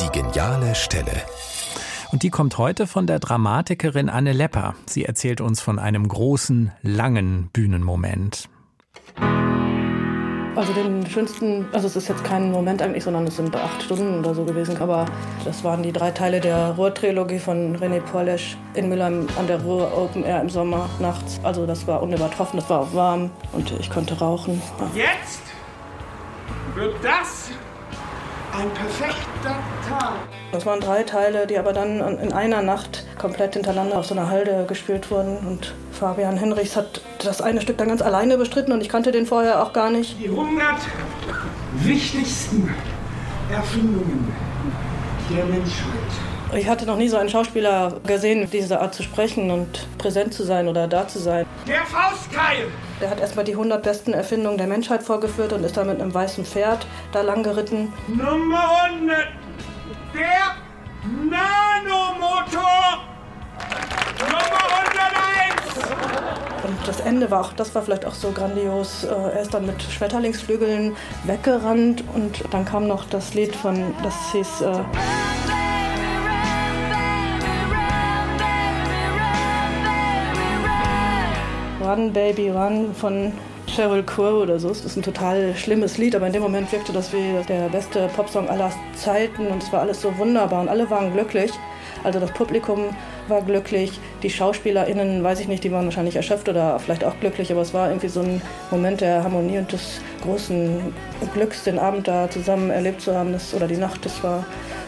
Die geniale Stelle. Und die kommt heute von der Dramatikerin Anne Lepper. Sie erzählt uns von einem großen, langen Bühnenmoment. Also den schönsten, also es ist jetzt kein Moment eigentlich, sondern es sind acht Stunden oder so gewesen. Aber das waren die drei Teile der Ruhr-Trilogie von René Porlesch in Mülheim an der Ruhr Open Air im Sommer nachts. Also das war unübertroffen, das war auch warm und ich konnte rauchen. Jetzt wird das ein perfekter Tag. Das waren drei Teile, die aber dann in einer Nacht komplett hintereinander auf so einer Halde gespielt wurden. Und Fabian Henrichs hat das eine Stück dann ganz alleine bestritten und ich kannte den vorher auch gar nicht. Die 100 wichtigsten Erfindungen der Menschheit. Ich hatte noch nie so einen Schauspieler gesehen, diese Art zu sprechen und präsent zu sein oder da zu sein. Der Faustkeil! Der hat erstmal die 100 besten Erfindungen der Menschheit vorgeführt und ist dann mit einem weißen Pferd da lang geritten. Nummer 100. Der Nanomotor. Nummer 101. Und das Ende war auch, das war vielleicht auch so grandios. Äh, Er ist dann mit Schmetterlingsflügeln weggerannt und dann kam noch das Lied von, das hieß äh, Run Baby Run von Sheryl Crow oder so. Das ist ein total schlimmes Lied, aber in dem Moment wirkte das wie der beste Popsong aller Zeiten und es war alles so wunderbar und alle waren glücklich. Also das Publikum war glücklich, die SchauspielerInnen, weiß ich nicht, die waren wahrscheinlich erschöpft oder vielleicht auch glücklich, aber es war irgendwie so ein Moment der Harmonie und des großen Glücks, den Abend da zusammen erlebt zu haben, das, oder die Nacht, das war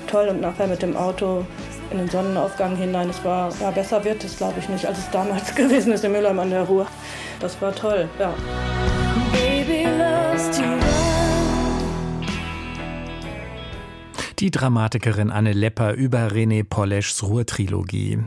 toll und nachher mit dem Auto in den Sonnenaufgang hinein, es war, ja, besser wird es glaube ich nicht, als es damals gewesen ist in Mülheim an der Ruhr. Das war toll, ja. Die Dramatikerin Anne Lepper über René Poleschs Ruhr-Trilogie.